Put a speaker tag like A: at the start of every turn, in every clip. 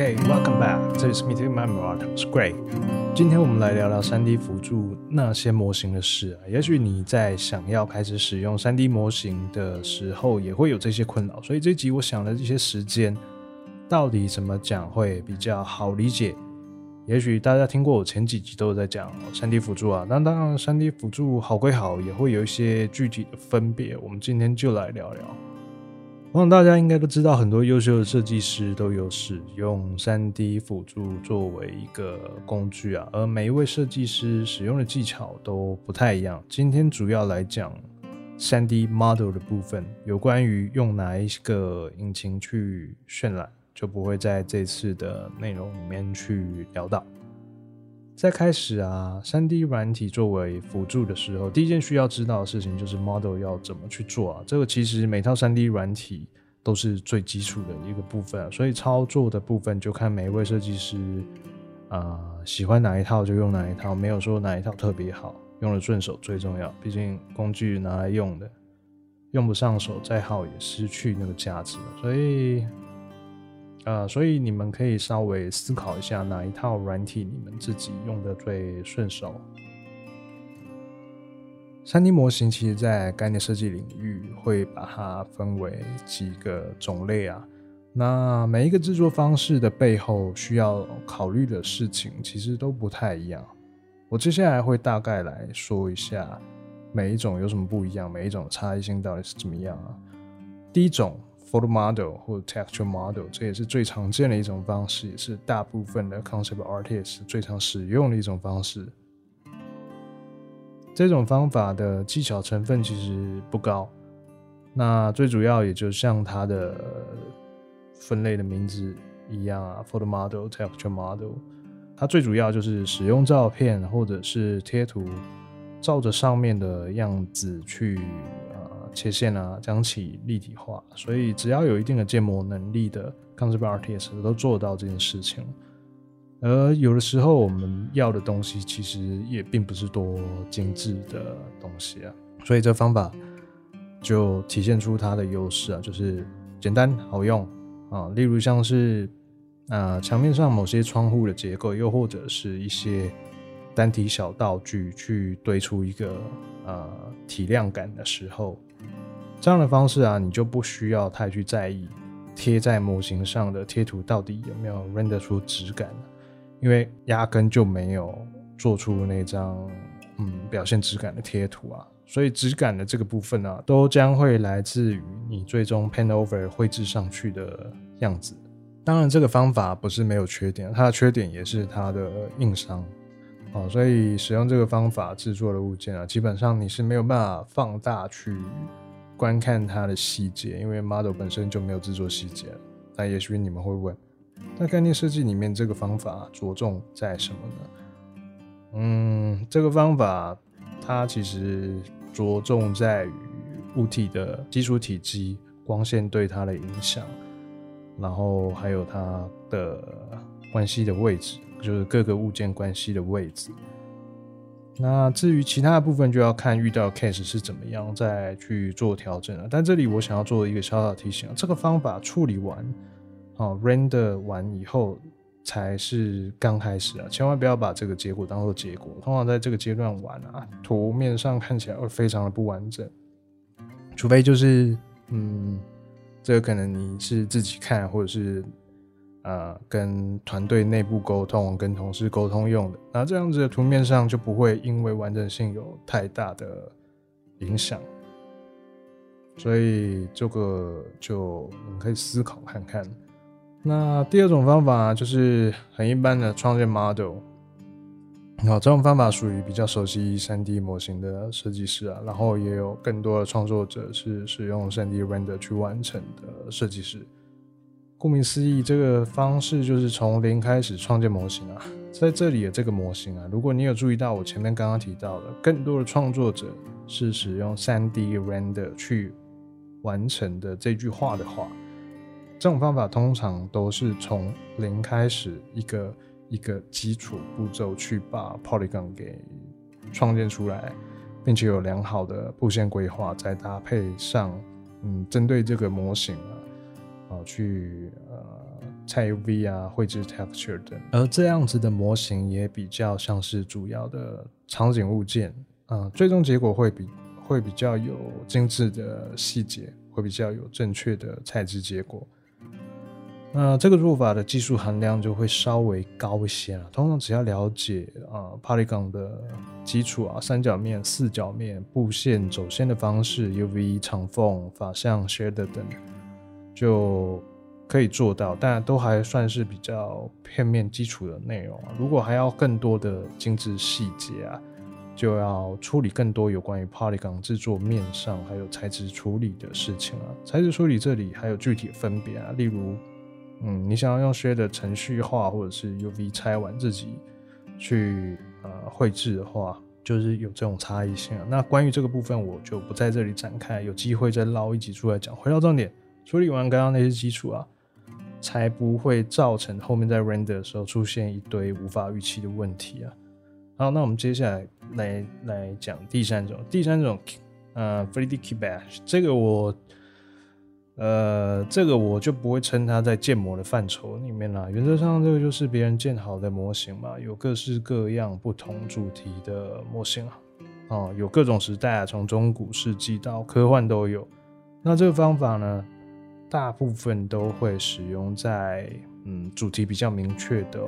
A: OK，Welcome back，这里是 Meeting My Art，我是 Gray。今天我们来聊聊 3D 辅助那些模型的事啊。也许你在想要开始使用 3D 模型的时候，也会有这些困扰。所以这集我想了一些时间，到底怎么讲会比较好理解？也许大家听过我前几集都有在讲 3D 辅助啊。那当然，3D 辅助好归好，也会有一些具体的分别。我们今天就来聊聊。我想大家应该都知道，很多优秀的设计师都有使用 3D 辅助作为一个工具啊，而每一位设计师使用的技巧都不太一样。今天主要来讲 3D model 的部分，有关于用哪一个引擎去渲染，就不会在这次的内容里面去聊到。在开始啊，3D 软体作为辅助的时候，第一件需要知道的事情就是 model 要怎么去做啊。这个其实每套 3D 软体都是最基础的一个部分啊，所以操作的部分就看每一位设计师啊、喜欢哪一套就用哪一套，没有说哪一套特别好，用的顺手最重要。毕竟工具拿来用的，用不上手再好也失去那个价值，所以。呃，所以你们可以稍微思考一下哪一套软体你们自己用的最顺手。3D 模型其实，在概念设计领域会把它分为几个种类啊。那每一个制作方式的背后需要考虑的事情，其实都不太一样。我接下来会大概来说一下每一种有什么不一样，每一种差异性到底是怎么样啊。第一种。Photo model 或 texture model，这也是最常见的一种方式，也是大部分的 concept artist 最常使用的一种方式。这种方法的技巧成分其实不高，那最主要也就像它的分类的名字一样啊，photo model、texture model，它最主要就是使用照片或者是贴图，照着上面的样子去。切线啊，将其立体化，所以只要有一定的建模能力的 concept artist 都做到这件事情。而有的时候我们要的东西其实也并不是多精致的东西啊，所以这方法就体现出它的优势啊，就是简单好用啊。例如像是啊墙面上某些窗户的结构，又或者是一些单体小道具去堆出一个呃体量感的时候。这样的方式啊，你就不需要太去在意贴在模型上的贴图到底有没有 render 出质感，因为压根就没有做出那张嗯表现质感的贴图啊，所以质感的这个部分啊，都将会来自于你最终 paint over 绘制上去的样子。当然，这个方法不是没有缺点，它的缺点也是它的硬伤哦，所以使用这个方法制作的物件啊，基本上你是没有办法放大去。观看它的细节，因为 model 本身就没有制作细节。那也许你们会问，在概念设计里面，这个方法着重在什么呢？嗯，这个方法它其实着重在于物体的基础体积、光线对它的影响，然后还有它的关系的位置，就是各个物件关系的位置。那至于其他的部分，就要看遇到 case 是怎么样，再去做调整了。但这里我想要做一个小小提醒，这个方法处理完，哦，render 完以后才是刚开始啊，千万不要把这个结果当做结果。通常在这个阶段玩啊，图面上看起来会非常的不完整，除非就是，嗯，这个可能你是自己看，或者是。啊、呃，跟团队内部沟通，跟同事沟通用的，那这样子的图面上就不会因为完整性有太大的影响，所以这个就你可以思考看看。那第二种方法就是很一般的创建 model，好，这种方法属于比较熟悉 3D 模型的设计师啊，然后也有更多的创作者是使用 3D render 去完成的设计师。顾名思义，这个方式就是从零开始创建模型啊。在这里的这个模型啊，如果你有注意到我前面刚刚提到的，更多的创作者是使用 3D render 去完成的这句话的话，这种方法通常都是从零开始一个一个基础步骤去把 polygon 给创建出来，并且有良好的布线规划，再搭配上嗯针对这个模型啊。啊，去呃菜 UV 啊，绘制 texture 等。而这样子的模型也比较像是主要的场景物件啊，最终结果会比会比较有精致的细节，会比较有正确的材质结果。那这个做法的技术含量就会稍微高一些了。通常只要了解啊，Polygon 的基础啊，三角面、四角面、布线、走线的方式、UV、长缝、法相、Shader 等，就可以做到。但都还算是比较片面基础的内容啊。如果还要更多的精致细节啊，就要处理更多有关于 Polygon 制作面上还有材质处理的事情啊。材质处理这里还有具体的分别啊，例如。嗯，你想要用 s h a d e 程序化，或者是 UV 拆完自己去呃绘制的话，就是有这种差异性。那关于这个部分，我就不在这里展开，有机会再捞一集出来讲。回到重点，处理完刚刚那些基础啊，才不会造成后面在 render 的时候出现一堆无法预期的问题啊。好，那我们接下来来来讲第三种，第三种呃 3D Kit Bash，这个我。呃，这个我就不会称它在建模的范畴里面啦。原则上，这个就是别人建好的模型嘛，有各式各样不同主题的模型啊，哦，有各种时代啊，从中古世纪到科幻都有。那这个方法呢，大部分都会使用在嗯主题比较明确的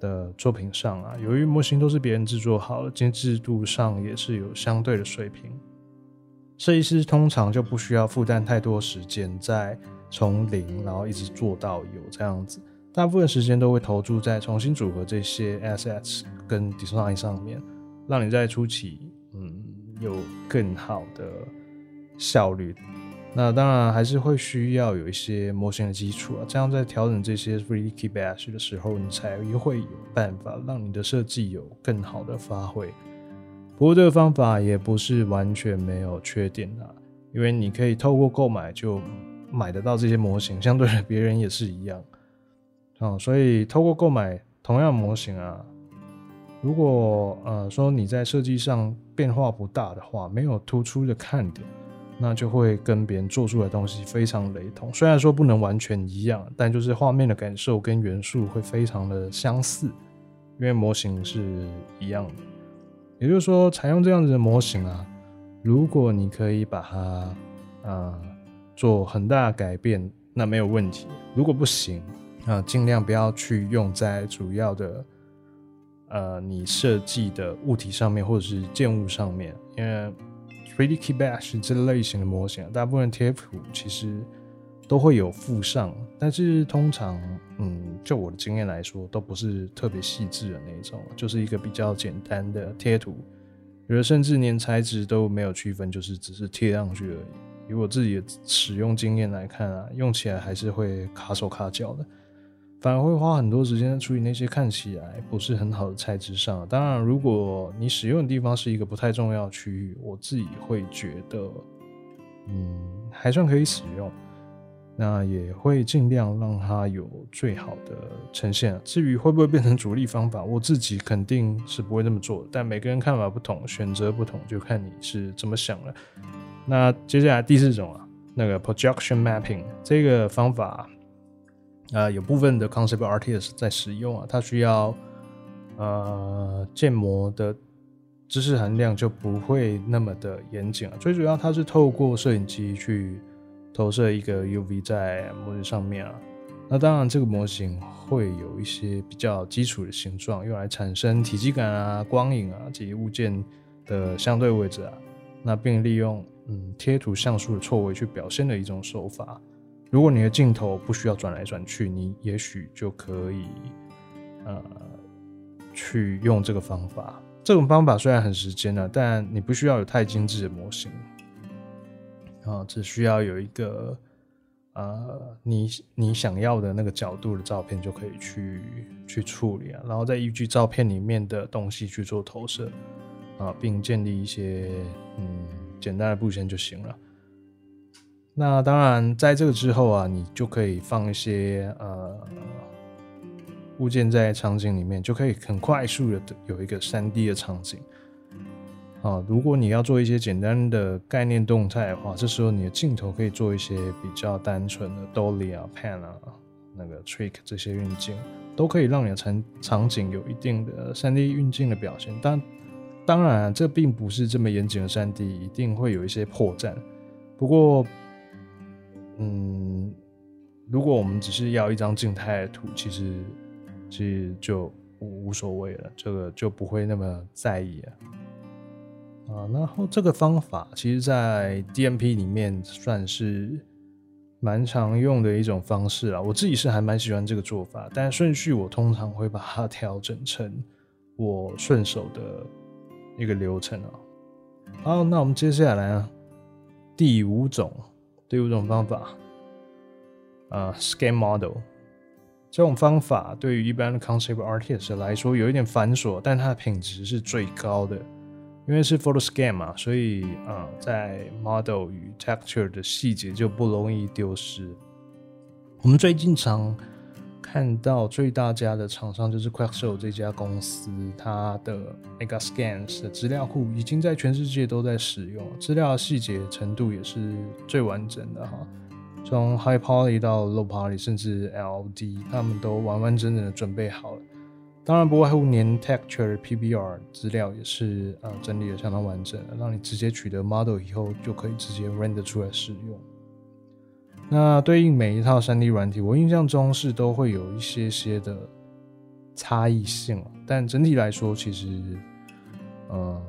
A: 的作品上啊。由于模型都是别人制作好的，精致度上也是有相对的水平。设计师通常就不需要负担太多时间，在从零然后一直做到有这样子，大部分时间都会投注在重新组合这些 assets 跟 design 上面，让你在初期嗯有更好的效率。那当然还是会需要有一些模型的基础啊，这样在调整这些 3D key Bash 的时候，你才会有办法让你的设计有更好的发挥。不过这个方法也不是完全没有缺点的，因为你可以透过购买就买得到这些模型，相对的别人也是一样，啊，所以透过购买同样模型啊，如果呃说你在设计上变化不大的话，没有突出的看点，那就会跟别人做出的东西非常雷同。虽然说不能完全一样，但就是画面的感受跟元素会非常的相似，因为模型是一样的。也就是说，采用这样子的模型啊，如果你可以把它啊、做很大的改变，那没有问题。如果不行啊，尽量不要去用在主要的呃你设计的物体上面或者是建物上面，因为 3D k e y b a s h 这类型的模型，大部分贴图其实。都会有附上，但是通常，嗯，就我的经验来说，都不是特别细致的那种，就是一个比较简单的贴图，有的甚至连材质都没有区分，就是只是贴上去而已。以我自己的使用经验来看啊，用起来还是会卡手卡脚的，反而会花很多时间处理那些看起来不是很好的材质上。当然，如果你使用的地方是一个不太重要区域，我自己会觉得，嗯，还算可以使用。那也会尽量让它有最好的呈现。至于会不会变成主力方法，我自己肯定是不会这么做。但每个人看法不同，选择不同，就看你是怎么想了。那接下来第四种啊，那个 projection mapping 这个方法，呃，有部分的 concept artist 在使用啊，它需要呃建模的知识含量就不会那么的严谨啊。最主要，它是透过摄影机去。投射一个 UV 在模型上面啊，那当然这个模型会有一些比较基础的形状，用来产生体积感啊、光影啊及物件的相对位置啊，那并利用嗯贴图像素的错位去表现的一种手法。如果你的镜头不需要转来转去，你也许就可以呃去用这个方法。这种方法虽然很时间呢，但你不需要有太精致的模型。啊，只需要有一个呃，你你想要的那个角度的照片就可以去去处理啊，然后再依据照片里面的东西去做投射啊，并建立一些嗯简单的布线就行了。那当然，在这个之后啊，你就可以放一些呃物件在场景里面，就可以很快速的有一个 3D 的场景。啊，如果你要做一些简单的概念动态的话，这时候你的镜头可以做一些比较单纯的 Dolly 啊、Pan 啊那个 Trick 这些运镜，都可以让你的场场景有一定的 3D 运镜的表现。但当然，这并不是这么严谨的 3D，一定会有一些破绽。不过，嗯，如果我们只是要一张静态的图，其实其实就无所谓了，这个就不会那么在意啊。啊，然后这个方法其实，在 DMP 里面算是蛮常用的一种方式啊。我自己是还蛮喜欢这个做法，但顺序我通常会把它调整成我顺手的一个流程啊。好，那我们接下来啊，第五种，第五种方法啊，Scan Model 这种方法对于一般的 Concept Artist 来说有一点繁琐，但它的品质是最高的。因为是 photo scan 嘛，所以啊、在 model 与 texture 的细节就不容易丢失。我们最近常看到最大家的厂商就是 Quixel 这家公司，它的 Megascans 的资料库已经在全世界都在使用，资料细节程度也是最完整的哈。从 High Poly 到 Low Poly，甚至 LD，他们都完完整整的准备好了。当然不外乎连 texture PBR 资料也是呃整理的相当完整，让你直接取得 model 以后就可以直接 render 出来使用。那对应每一套 3D 软体，我印象中是都会有一些些的差异性，但整体来说，其实呃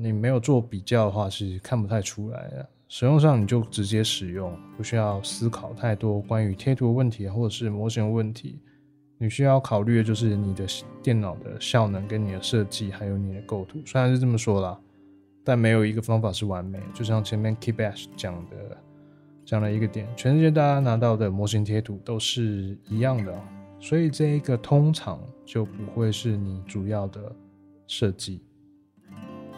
A: 你没有做比较的话是看不太出来的。使用上你就直接使用，不需要思考太多关于贴图问题或者是模型问题。你需要考虑的就是你的电脑的效能、跟你的设计，还有你的构图。虽然是这么说啦，但没有一个方法是完美。就像前面 Keybash 讲的，讲了一个点，全世界大家拿到的模型贴图都是一样的，所以这一个通常就不会是你主要的设计。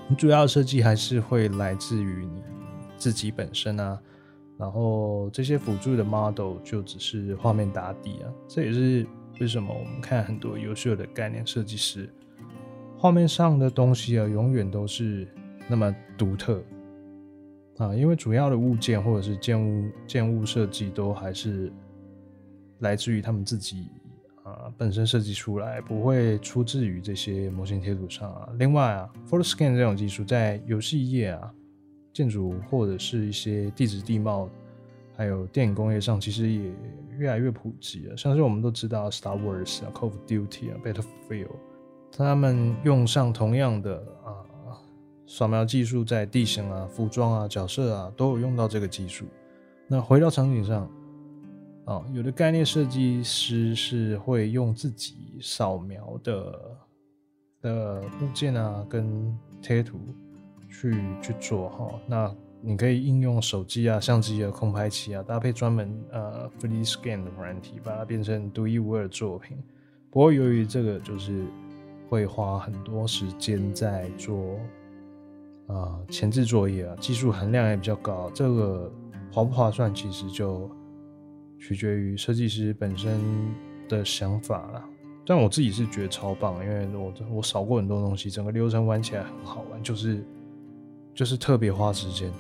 A: 你主要的设计还是会来自于你自己本身啊，然后这些辅助的 model 就只是画面打底啊，这也是。为什么我们看很多优秀的概念设计师，画面上的东西啊，永远都是那么独特啊？因为主要的物件或者是建物建物设计都还是来自于他们自己啊本身设计出来，不会出自于这些模型贴图上啊。另外啊，Photo Scan 这种技术在游戏业啊、建筑或者是一些地质地貌。还有电影工业上，其实也越来越普及了。像是我们都知道，Star Wars 啊、Call of Duty 啊、Battlefield，他们用上同样的扫描技术，在地形啊、服装啊、角色啊都有用到这个技术。那回到场景上，啊，有的概念设计师是会用自己扫描的的物件啊跟贴图去去做哈。那你可以应用手机啊、相机啊、空拍器啊，搭配专门呃 3D Scan 的软体，把它变成独一无二的作品。不过由于这个就是会花很多时间在做、呃、前置作业啊，技术含量也比较高，这个划不划算，其实就取决于设计师本身的想法了。但我自己是觉得超棒，因为我我扫过很多东西，整个流程玩起来很好玩，就是就是特别花时间。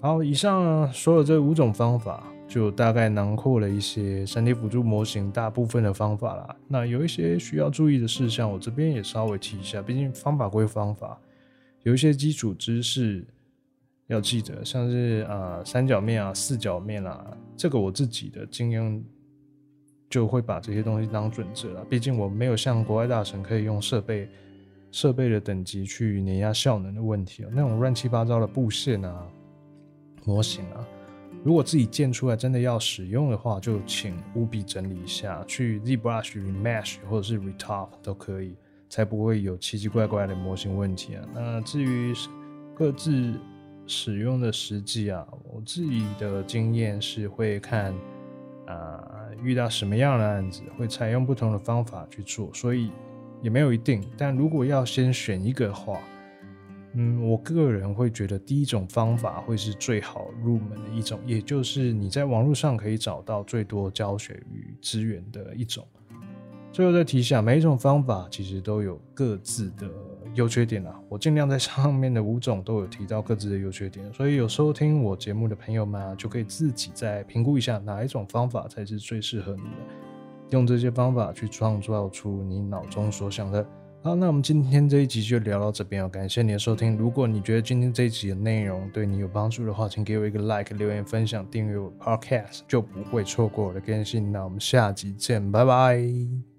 A: 好，以上说的这五种方法，就大概囊括了一些 3D 辅助模型大部分的方法啦。那有一些需要注意的事项，我这边也稍微提一下。毕竟方法归方法，有一些基础知识要记得，像是啊、呃、三角面啊、四角面啊，这个我自己的经验就会把这些东西当准则了。毕竟我没有像国外大神可以用设备设备的等级去碾压效能的问题啊，那种乱七八糟的布线啊。模型啊，如果自己建出来真的要使用的话，就请务必整理一下，去 ZBrush、Remesh 或者是 Retop 都可以，才不会有奇奇怪怪的模型问题啊。那至于各自使用的实际啊，我自己的经验是会看啊、呃，遇到什么样的案子会采用不同的方法去做，所以也没有一定。但如果要先选一个的话，嗯，我个人会觉得第一种方法会是最好入门的一种，也就是你在网络上可以找到最多教学与资源的一种。最后再提一下，每一种方法其实都有各自的优缺点啊，我尽量在上面的五种都有提到各自的优缺点，所以有收听我节目的朋友们啊，就可以自己再评估一下哪一种方法才是最适合你的，用这些方法去创造出你脑中所想的。好，那我们今天这一集就聊到这边哦，感谢你的收听。如果你觉得今天这一集的内容对你有帮助的话，请给我一个 like、留言、分享、订阅我的 podcast，就不会错过我的更新。那我们下集见，拜拜。